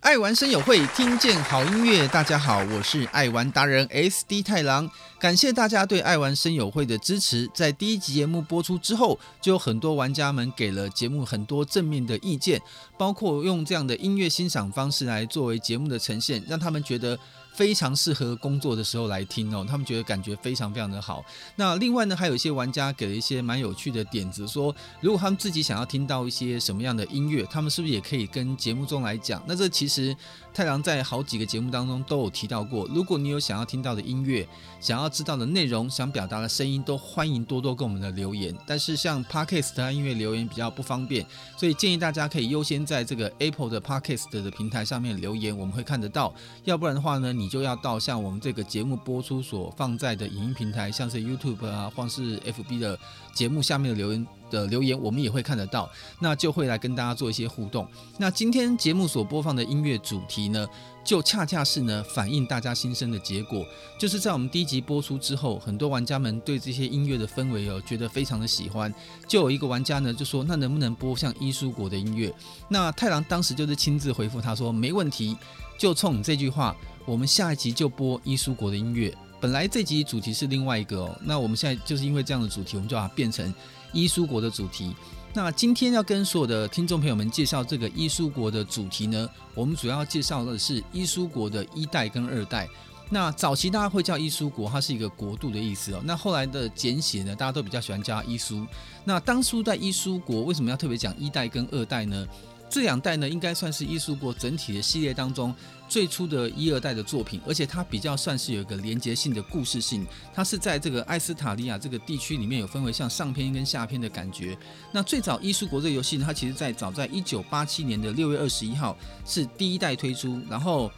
爱玩声友会，听见好音乐。大家好，我是爱玩达人 SD 太郎。感谢大家对爱玩声友会的支持。在第一集节目播出之后，就有很多玩家们给了节目很多正面的意见，包括用这样的音乐欣赏方式来作为节目的呈现，让他们觉得。非常适合工作的时候来听哦，他们觉得感觉非常非常的好。那另外呢，还有一些玩家给了一些蛮有趣的点子，说如果他们自己想要听到一些什么样的音乐，他们是不是也可以跟节目中来讲？那这其实太郎在好几个节目当中都有提到过。如果你有想要听到的音乐，想要知道的内容，想表达的声音，都欢迎多多跟我们的留言。但是像 Podcast 啊音乐留言比较不方便，所以建议大家可以优先在这个 Apple 的 Podcast 的平台上面留言，我们会看得到。要不然的话呢，你。就要到像我们这个节目播出所放在的影音平台，像是 YouTube 啊，或是 FB 的节目下面的留言的留言，我们也会看得到，那就会来跟大家做一些互动。那今天节目所播放的音乐主题呢，就恰恰是呢反映大家心声的结果，就是在我们第一集播出之后，很多玩家们对这些音乐的氛围哦，觉得非常的喜欢，就有一个玩家呢就说，那能不能播像伊苏国的音乐？那太郎当时就是亲自回复他说，没问题，就冲你这句话。我们下一集就播伊苏国的音乐。本来这集主题是另外一个哦，那我们现在就是因为这样的主题，我们就把它变成伊苏国的主题。那今天要跟所有的听众朋友们介绍这个伊苏国的主题呢，我们主要介绍的是伊苏国的一代跟二代。那早期大家会叫伊苏国，它是一个国度的意思哦。那后来的简写呢，大家都比较喜欢叫伊苏。那当初在伊苏国为什么要特别讲一代跟二代呢？这两代呢，应该算是艺术国整体的系列当中最初的一二代的作品，而且它比较算是有一个连结性的故事性。它是在这个艾斯塔利亚这个地区里面有分为像上篇跟下篇的感觉。那最早艺术国这个游戏呢，它其实在早在一九八七年的六月二十一号是第一代推出，然后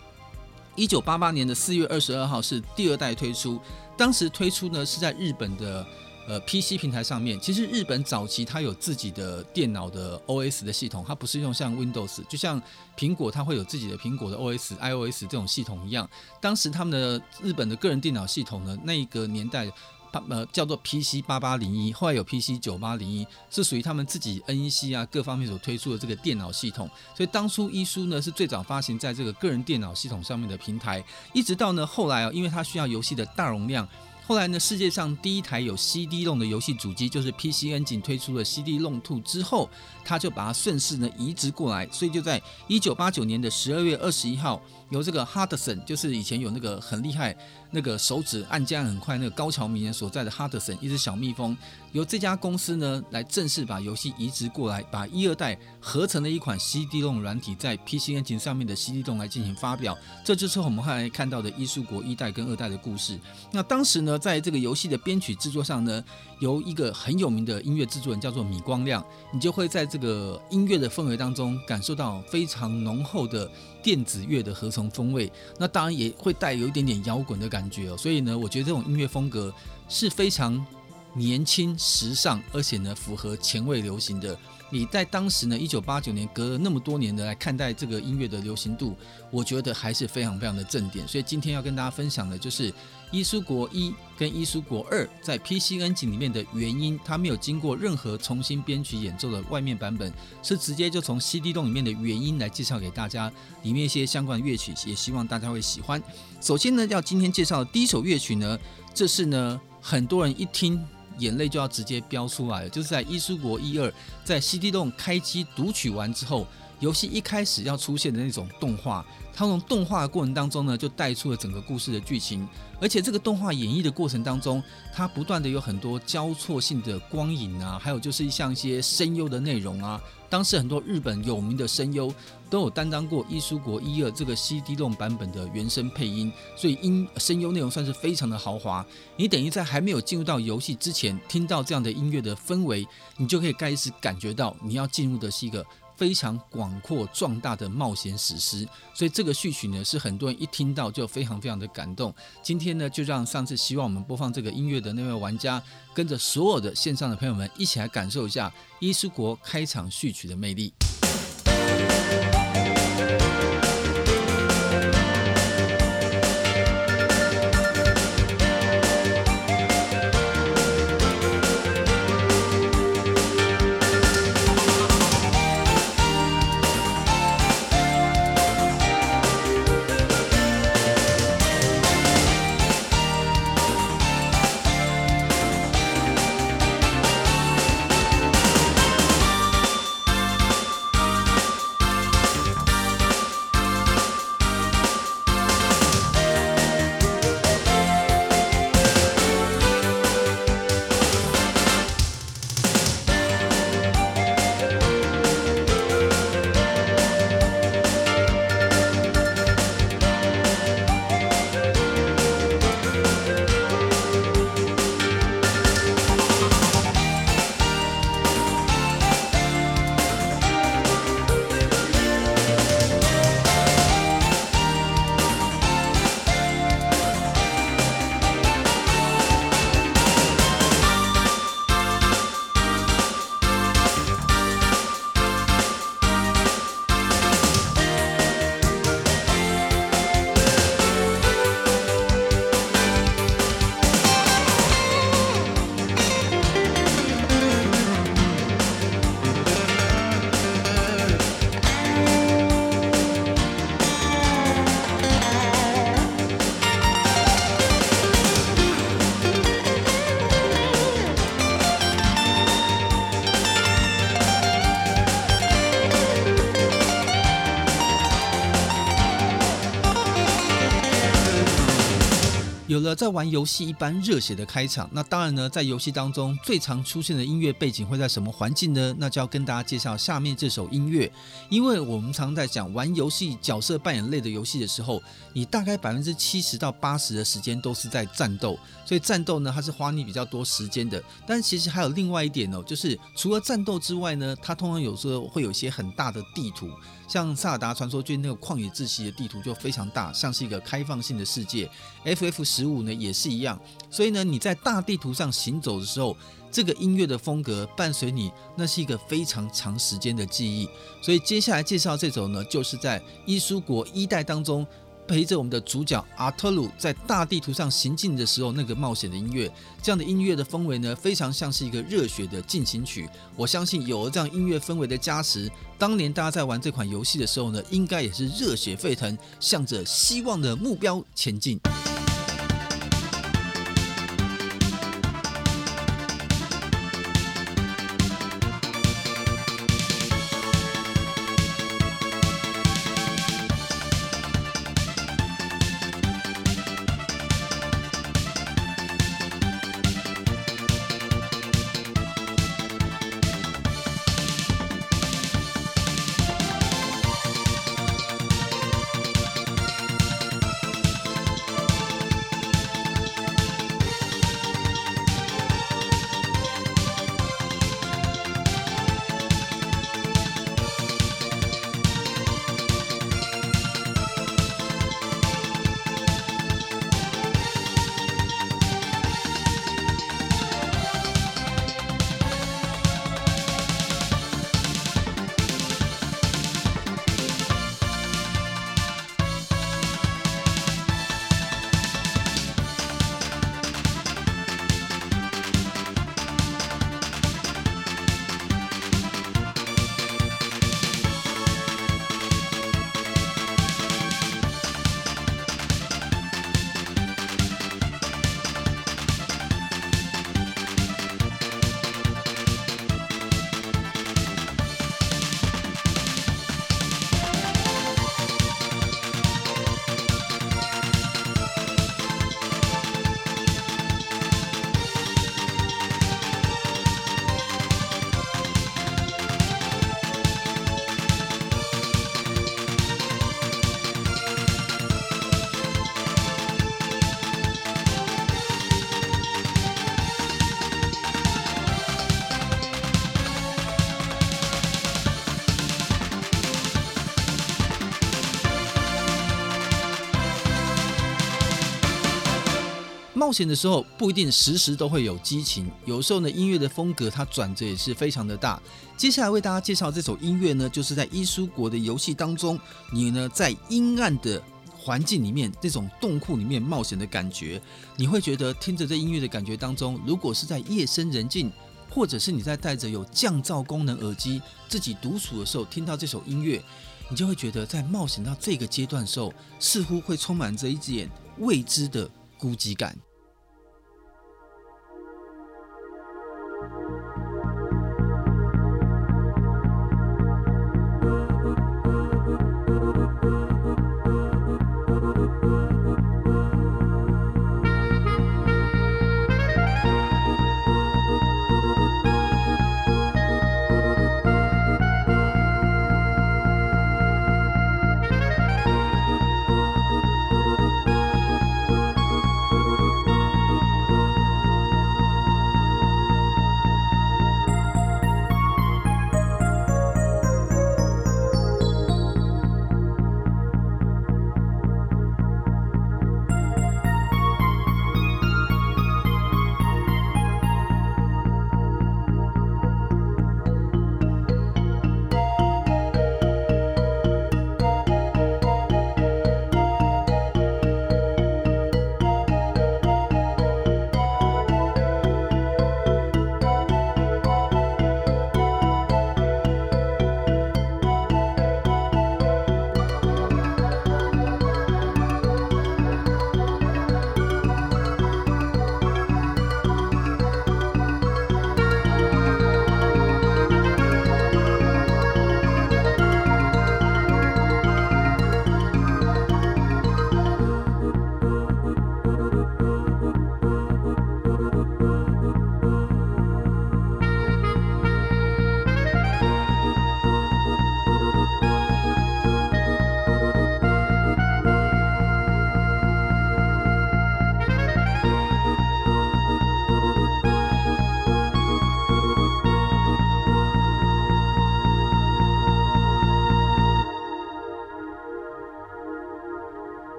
一九八八年的四月二十二号是第二代推出。当时推出呢是在日本的。呃，PC 平台上面，其实日本早期它有自己的电脑的 OS 的系统，它不是用像 Windows，就像苹果它会有自己的苹果的 OS、iOS 这种系统一样。当时他们的日本的个人电脑系统呢，那一个年代，它呃叫做 PC 八八零一，后来有 PC 九八零一，是属于他们自己 NEC 啊各方面所推出的这个电脑系统。所以当初一书呢是最早发行在这个个人电脑系统上面的平台，一直到呢后来啊，因为它需要游戏的大容量。后来呢，世界上第一台有 CD 弄的游戏主机就是 PC n 仅推出了 CD-ROM 2之后，他就把它顺势呢移植过来，所以就在一九八九年的十二月二十一号，由这个 Hudson，就是以前有那个很厉害。那个手指按键很快，那个高桥名人所在的哈德森，一只小蜜蜂，由这家公司呢来正式把游戏移植过来，把一二代合成了一款 CD-ROM 软体在 PC 引擎上面的 CD-ROM 来进行发表，这就是我们后来看到的艺术国一代跟二代的故事。那当时呢，在这个游戏的编曲制作上呢，由一个很有名的音乐制作人叫做米光亮，你就会在这个音乐的氛围当中感受到非常浓厚的。电子乐的合成风味，那当然也会带有一点点摇滚的感觉哦。所以呢，我觉得这种音乐风格是非常年轻、时尚，而且呢符合前卫流行的。你在当时呢，一九八九年隔了那么多年的来看待这个音乐的流行度，我觉得还是非常非常的正点。所以今天要跟大家分享的就是伊苏国一跟伊苏国二在 PCN 级里面的原因，它没有经过任何重新编曲演奏的外面版本，是直接就从 CD-ROM 里面的原因来介绍给大家，里面一些相关的乐曲，也希望大家会喜欢。首先呢，要今天介绍的第一首乐曲呢，这是呢很多人一听。眼泪就要直接飙出来了，就是在《伊苏国一二》在 CD 洞开机读取完之后，游戏一开始要出现的那种动画，它从动画的过程当中呢，就带出了整个故事的剧情，而且这个动画演绎的过程当中，它不断的有很多交错性的光影啊，还有就是像一些声优的内容啊。当时很多日本有名的声优都有担当过《伊苏国一二》这个 CD 动版本的原声配音，所以音声优内容算是非常的豪华。你等于在还没有进入到游戏之前，听到这样的音乐的氛围，你就可以开始感觉到你要进入的是一个非常广阔壮大的冒险史诗。所以这个序曲呢，是很多人一听到就非常非常的感动。今天呢，就让上次希望我们播放这个音乐的那位玩家，跟着所有的线上的朋友们一起来感受一下《伊斯国》开场序曲的魅力。了在玩游戏一般热血的开场，那当然呢，在游戏当中最常出现的音乐背景会在什么环境呢？那就要跟大家介绍下面这首音乐。因为我们常在讲玩游戏角色扮演类的游戏的时候，你大概百分之七十到八十的时间都是在战斗，所以战斗呢，它是花你比较多时间的。但其实还有另外一点哦，就是除了战斗之外呢，它通常有时候会有一些很大的地图。像《萨达传说》就那个旷野之息的地图就非常大，像是一个开放性的世界。FF 十五呢也是一样，所以呢你在大地图上行走的时候，这个音乐的风格伴随你，那是一个非常长时间的记忆。所以接下来介绍这首呢，就是在伊苏国一代当中。陪着我们的主角阿特鲁在大地图上行进的时候，那个冒险的音乐，这样的音乐的氛围呢，非常像是一个热血的进行曲。我相信有了这样音乐氛围的加持，当年大家在玩这款游戏的时候呢，应该也是热血沸腾，向着希望的目标前进。冒险的时候不一定时时都会有激情，有时候呢，音乐的风格它转折也是非常的大。接下来为大家介绍这首音乐呢，就是在伊苏国的游戏当中，你呢在阴暗的环境里面，这种洞窟里面冒险的感觉，你会觉得听着这音乐的感觉当中，如果是在夜深人静，或者是你在带着有降噪功能耳机自己独处的时候，听到这首音乐，你就会觉得在冒险到这个阶段的时候，似乎会充满着一点未知的孤寂感。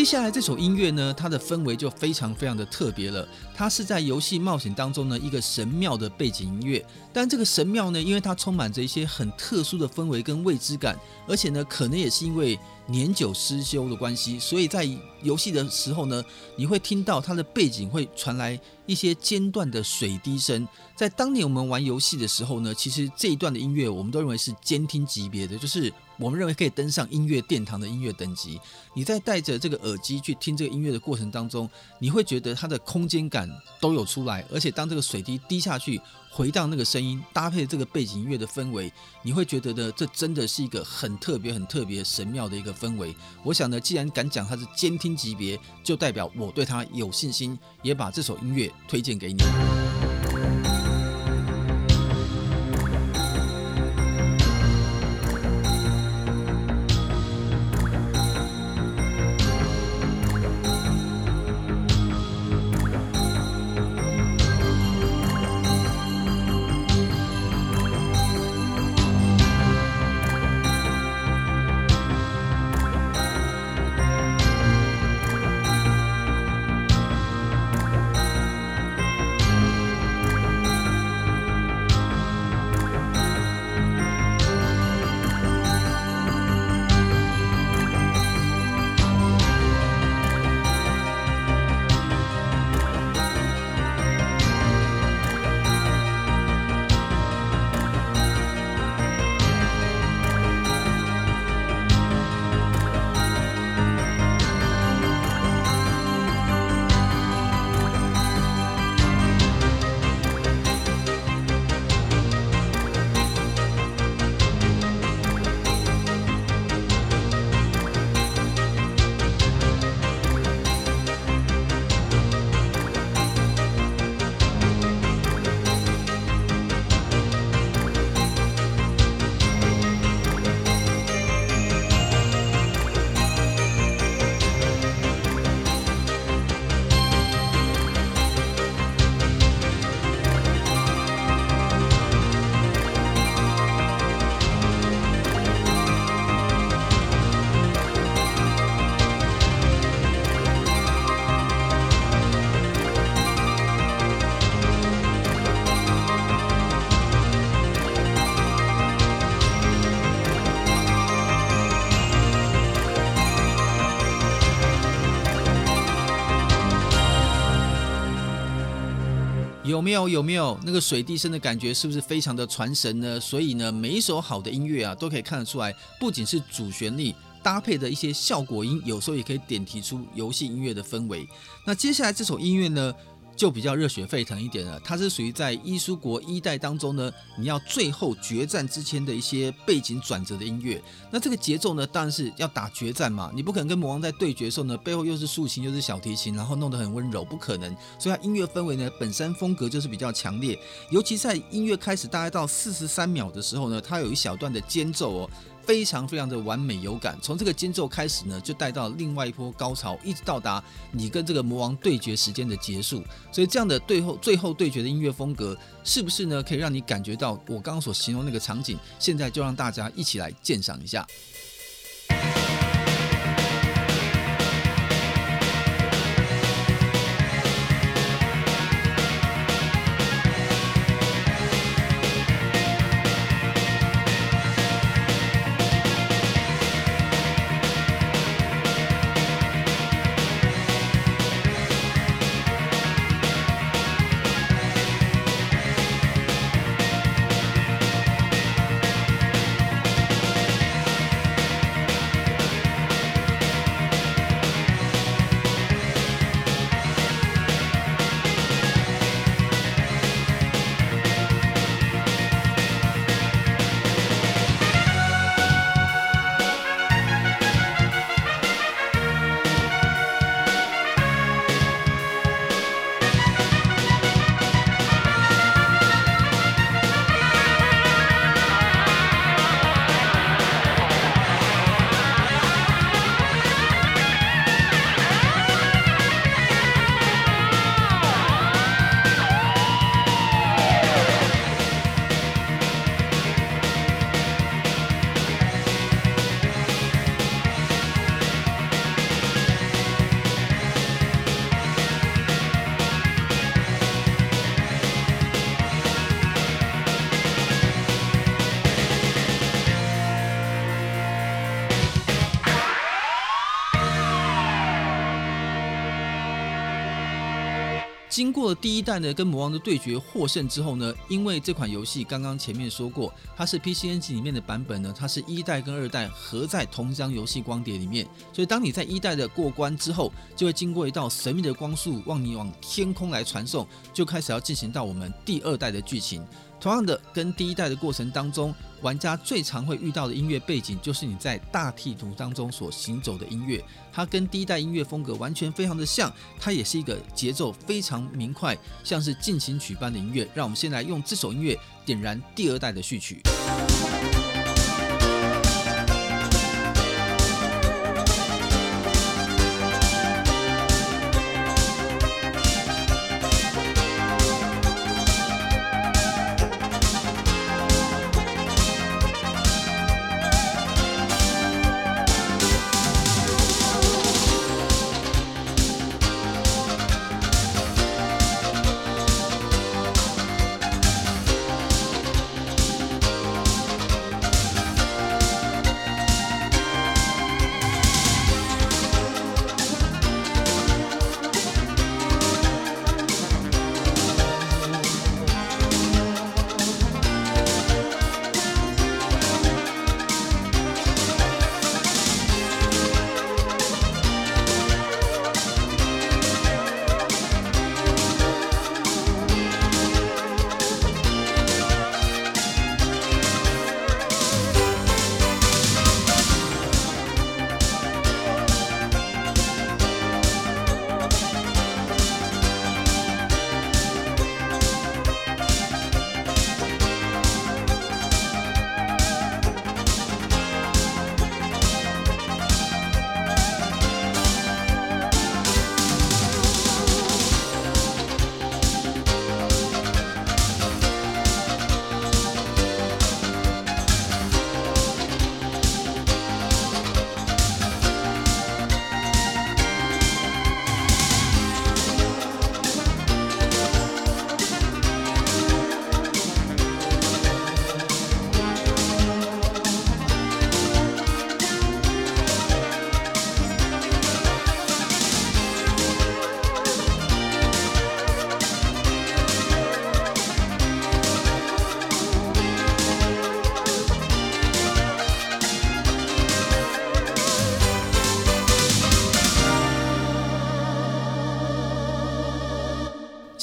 接下来这首音乐呢，它的氛围就非常非常的特别了。它是在游戏冒险当中呢，一个神庙的背景音乐。但这个神庙呢，因为它充满着一些很特殊的氛围跟未知感，而且呢，可能也是因为年久失修的关系，所以在游戏的时候呢，你会听到它的背景会传来一些间断的水滴声。在当年我们玩游戏的时候呢，其实这一段的音乐我们都认为是监听级别的，就是我们认为可以登上音乐殿堂的音乐等级。你在戴着这个耳机去听这个音乐的过程当中，你会觉得它的空间感都有出来，而且当这个水滴滴下去，回荡那个声音，搭配这个背景音乐的氛围，你会觉得呢，这真的是一个很特别、很特别神妙的一个氛围。我想呢，既然敢讲它是监听级别，就代表我对它有信心，也把这首音乐推荐给你。有没有有没有那个水滴声的感觉？是不是非常的传神呢？所以呢，每一首好的音乐啊，都可以看得出来，不仅是主旋律搭配的一些效果音，有时候也可以点提出游戏音乐的氛围。那接下来这首音乐呢，就比较热血沸腾一点了，它是属于在伊苏国一代当中呢，你要最后决战之前的一些背景转折的音乐。那这个节奏呢，当然是要打决战嘛，你不可能跟魔王在对决的时候呢，背后又是竖琴又是小提琴，然后弄得很温柔，不可能。所以它音乐氛围呢，本身风格就是比较强烈，尤其在音乐开始大概到四十三秒的时候呢，它有一小段的间奏哦。非常非常的完美有感，从这个间奏开始呢，就带到另外一波高潮，一直到达你跟这个魔王对决时间的结束。所以这样的最后最后对决的音乐风格，是不是呢？可以让你感觉到我刚刚所形容那个场景？现在就让大家一起来鉴赏一下。第一代呢跟魔王的对决获胜之后呢，因为这款游戏刚刚前面说过，它是 PCNG 里面的版本呢，它是一代跟二代合在同一张游戏光碟里面，所以当你在一代的过关之后，就会经过一道神秘的光束，往你往天空来传送，就开始要进行到我们第二代的剧情。同样的，跟第一代的过程当中，玩家最常会遇到的音乐背景，就是你在大地图当中所行走的音乐。它跟第一代音乐风格完全非常的像，它也是一个节奏非常明快，像是进行曲般的音乐。让我们先来用这首音乐点燃第二代的序曲。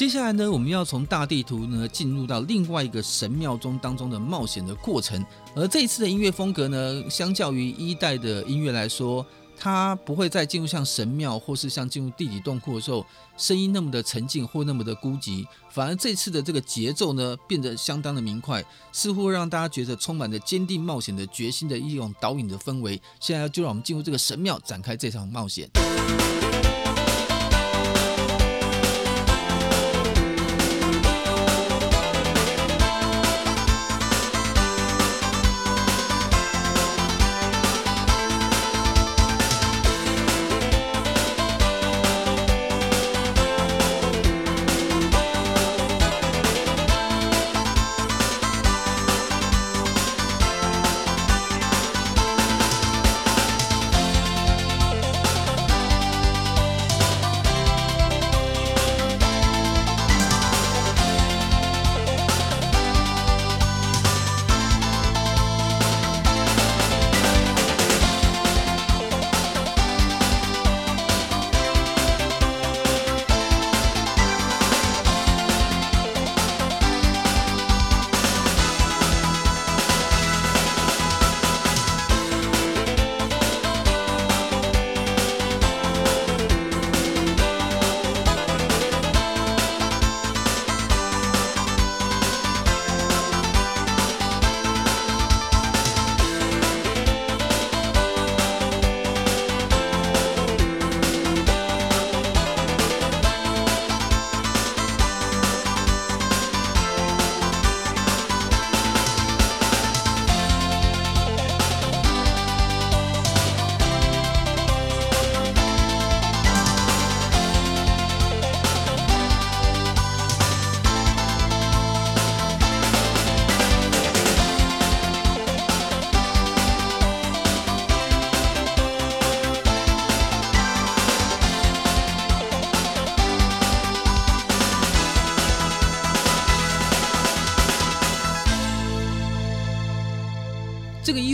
接下来呢，我们要从大地图呢进入到另外一个神庙中当中的冒险的过程。而这一次的音乐风格呢，相较于一代的音乐来说，它不会再进入像神庙或是像进入地底洞窟的时候，声音那么的沉静或那么的孤寂。反而这次的这个节奏呢，变得相当的明快，似乎让大家觉得充满着坚定冒险的决心的一种导引的氛围。现在就让我们进入这个神庙，展开这场冒险。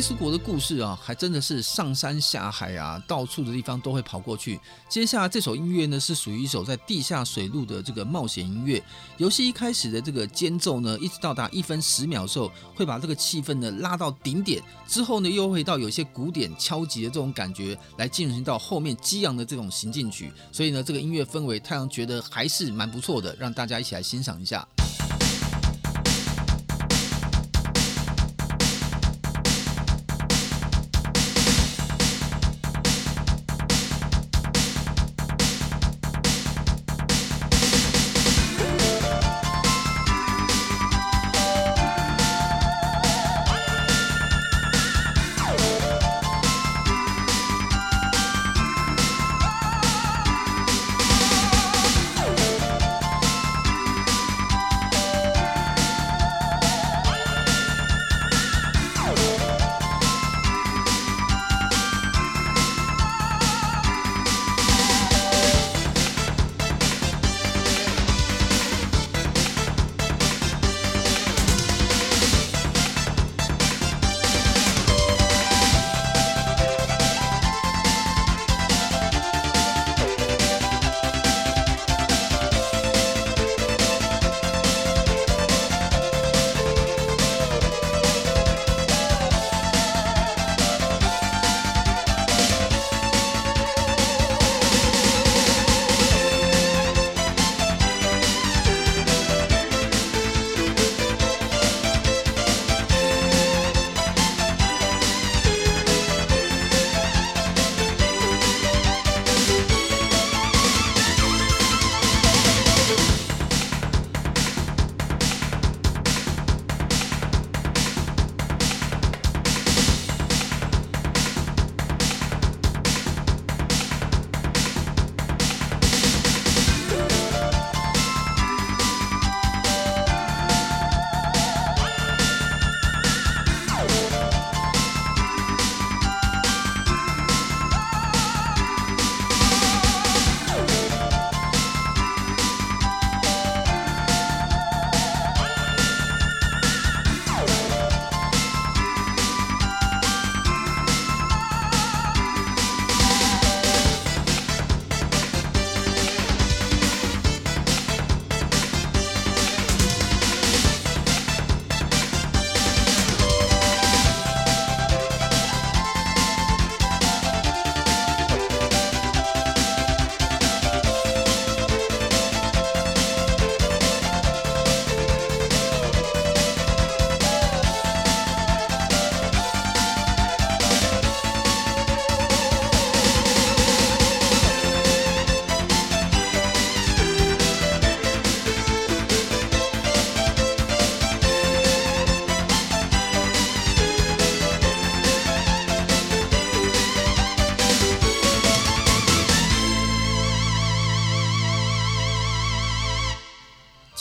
这个伊苏国的故事啊，还真的是上山下海啊，到处的地方都会跑过去。接下来这首音乐呢，是属于一首在地下水路的这个冒险音乐。游戏一开始的这个间奏呢，一直到达一分十秒的时候，会把这个气氛呢拉到顶点，之后呢又会到有些鼓点敲击的这种感觉，来进行到后面激昂的这种行进曲。所以呢，这个音乐氛围，太阳觉得还是蛮不错的，让大家一起来欣赏一下。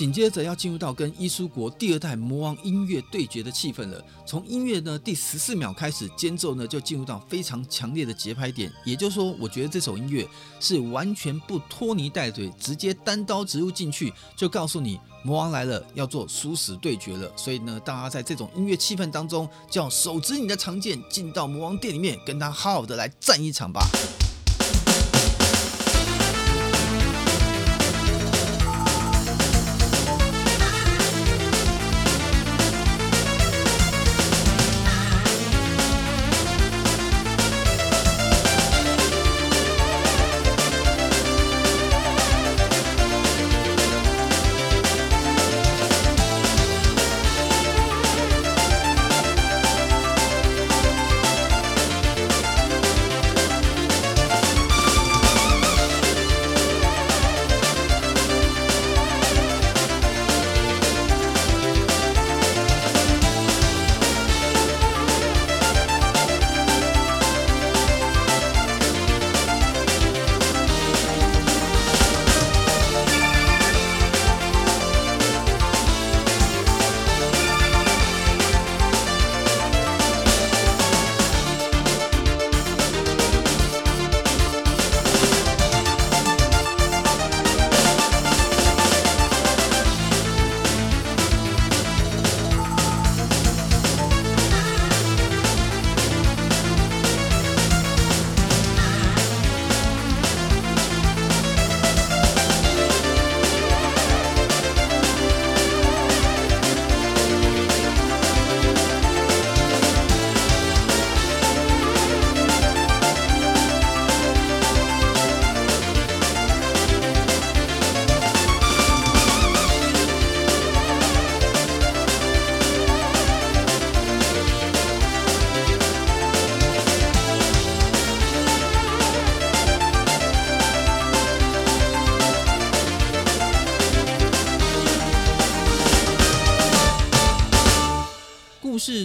紧接着要进入到跟伊苏国第二代魔王音乐对决的气氛了。从音乐呢第十四秒开始，间奏呢就进入到非常强烈的节拍点。也就是说，我觉得这首音乐是完全不拖泥带水，直接单刀直入进去，就告诉你魔王来了，要做殊死对决了。所以呢，大家在这种音乐气氛当中，就要手执你的长剑，进到魔王殿里面，跟他好好的来战一场吧。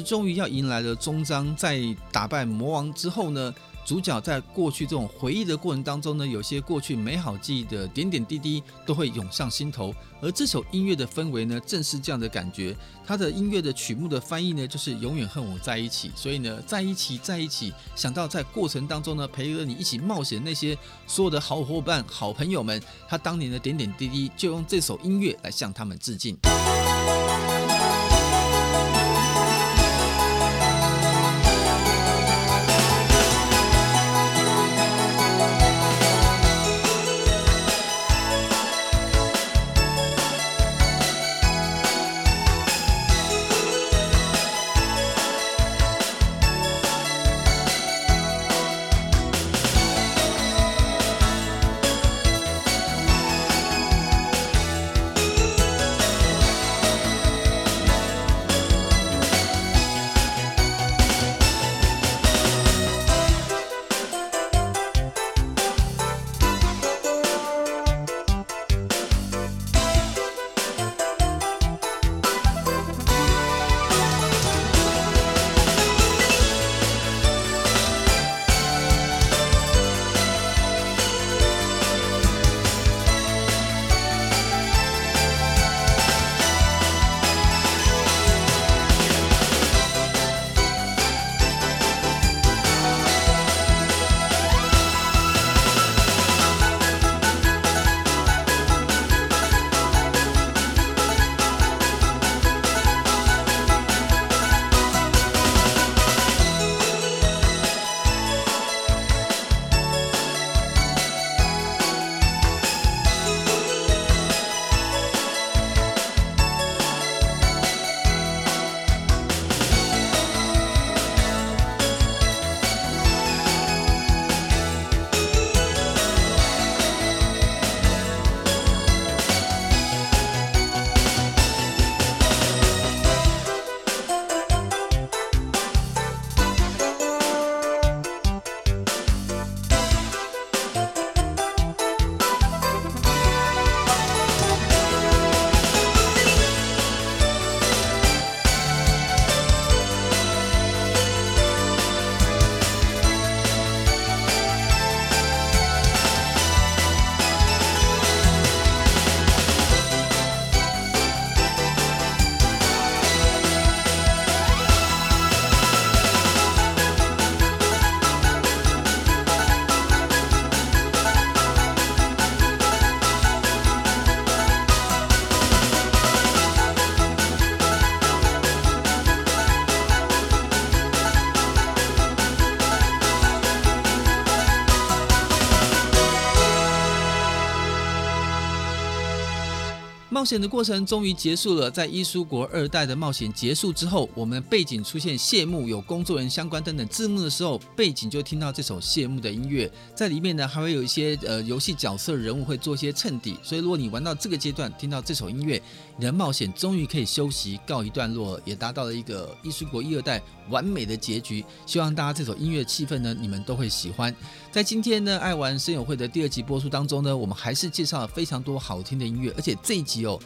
终于要迎来了终章，在打败魔王之后呢，主角在过去这种回忆的过程当中呢，有些过去美好记忆的点点滴滴都会涌上心头。而这首音乐的氛围呢，正是这样的感觉。它的音乐的曲目的翻译呢，就是永远和我在一起。所以呢，在一起，在一起，想到在过程当中呢，陪着你一起冒险那些所有的好伙伴、好朋友们，他当年的点点滴滴，就用这首音乐来向他们致敬。险的过程终于结束了。在伊苏国二代的冒险结束之后，我们背景出现谢幕，有工作人员相关等等字幕的时候，背景就听到这首谢幕的音乐。在里面呢，还会有一些呃游戏角色人物会做一些衬底。所以，如果你玩到这个阶段，听到这首音乐，你的冒险终于可以休息告一段落，也达到了一个伊苏国一二代完美的结局。希望大家这首音乐气氛呢，你们都会喜欢。在今天呢，爱玩声友会的第二集播出当中呢，我们还是介绍了非常多好听的音乐，而且这一集哦，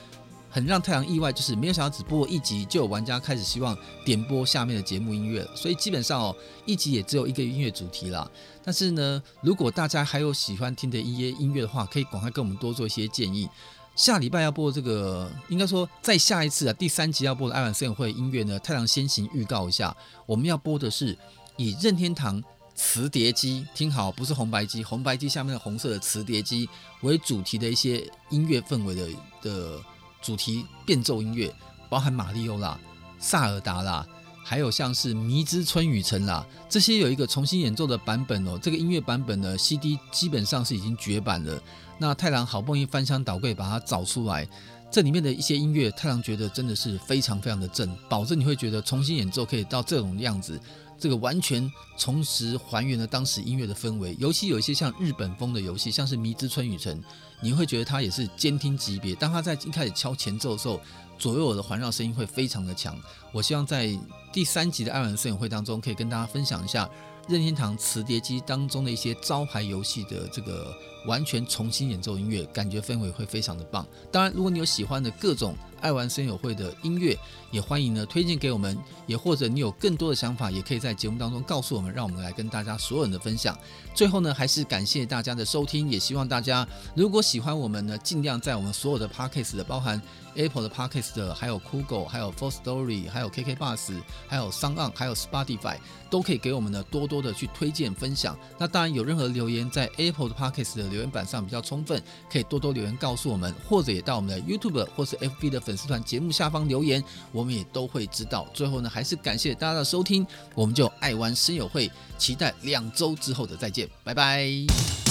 很让太阳意外，就是没有想到只播一集，就有玩家开始希望点播下面的节目音乐了。所以基本上哦，一集也只有一个音乐主题啦。但是呢，如果大家还有喜欢听的一些音乐的话，可以赶快跟我们多做一些建议。下礼拜要播这个，应该说再下一次啊，第三集要播的爱玩声友会音乐呢，太阳先行预告一下，我们要播的是以任天堂。磁碟机，听好，不是红白机，红白机下面的红色的磁碟机为主题的一些音乐氛围的的主题变奏音乐，包含马里奥啦、萨尔达啦，还有像是迷之春雨城啦，这些有一个重新演奏的版本哦。这个音乐版本呢，CD 基本上是已经绝版了。那太郎好不容易翻箱倒柜把它找出来，这里面的一些音乐，太郎觉得真的是非常非常的正，保证你会觉得重新演奏可以到这种样子。这个完全重拾还原了当时音乐的氛围，尤其有一些像日本风的游戏，像是《迷之春雨城》，你会觉得它也是监听级别。当它在一开始敲前奏的时候，左右的环绕声音会非常的强。我希望在第三集的爱玩摄影会当中，可以跟大家分享一下任天堂磁碟机当中的一些招牌游戏的这个完全重新演奏音乐，感觉氛围会非常的棒。当然，如果你有喜欢的各种爱玩声友会的音乐，也欢迎呢推荐给我们，也或者你有更多的想法，也可以在节目当中告诉我们，让我们来跟大家所有人的分享。最后呢，还是感谢大家的收听，也希望大家如果喜欢我们呢，尽量在我们所有的 Podcast 的包含 Apple 的 Podcast 的，还有 Google，还有 Firstory，还有 KK Bus，还有 SoundOn，还有 Spotify，都可以给我们呢多多的去推荐分享。那当然有任何留言在 Apple 的 Podcast 的留言板上比较充分，可以多多留言告诉我们，或者也到我们的 YouTube 或是 FB 的粉粉丝团节目下方留言，我们也都会知道。最后呢，还是感谢大家的收听，我们就爱玩深友会，期待两周之后的再见，拜拜。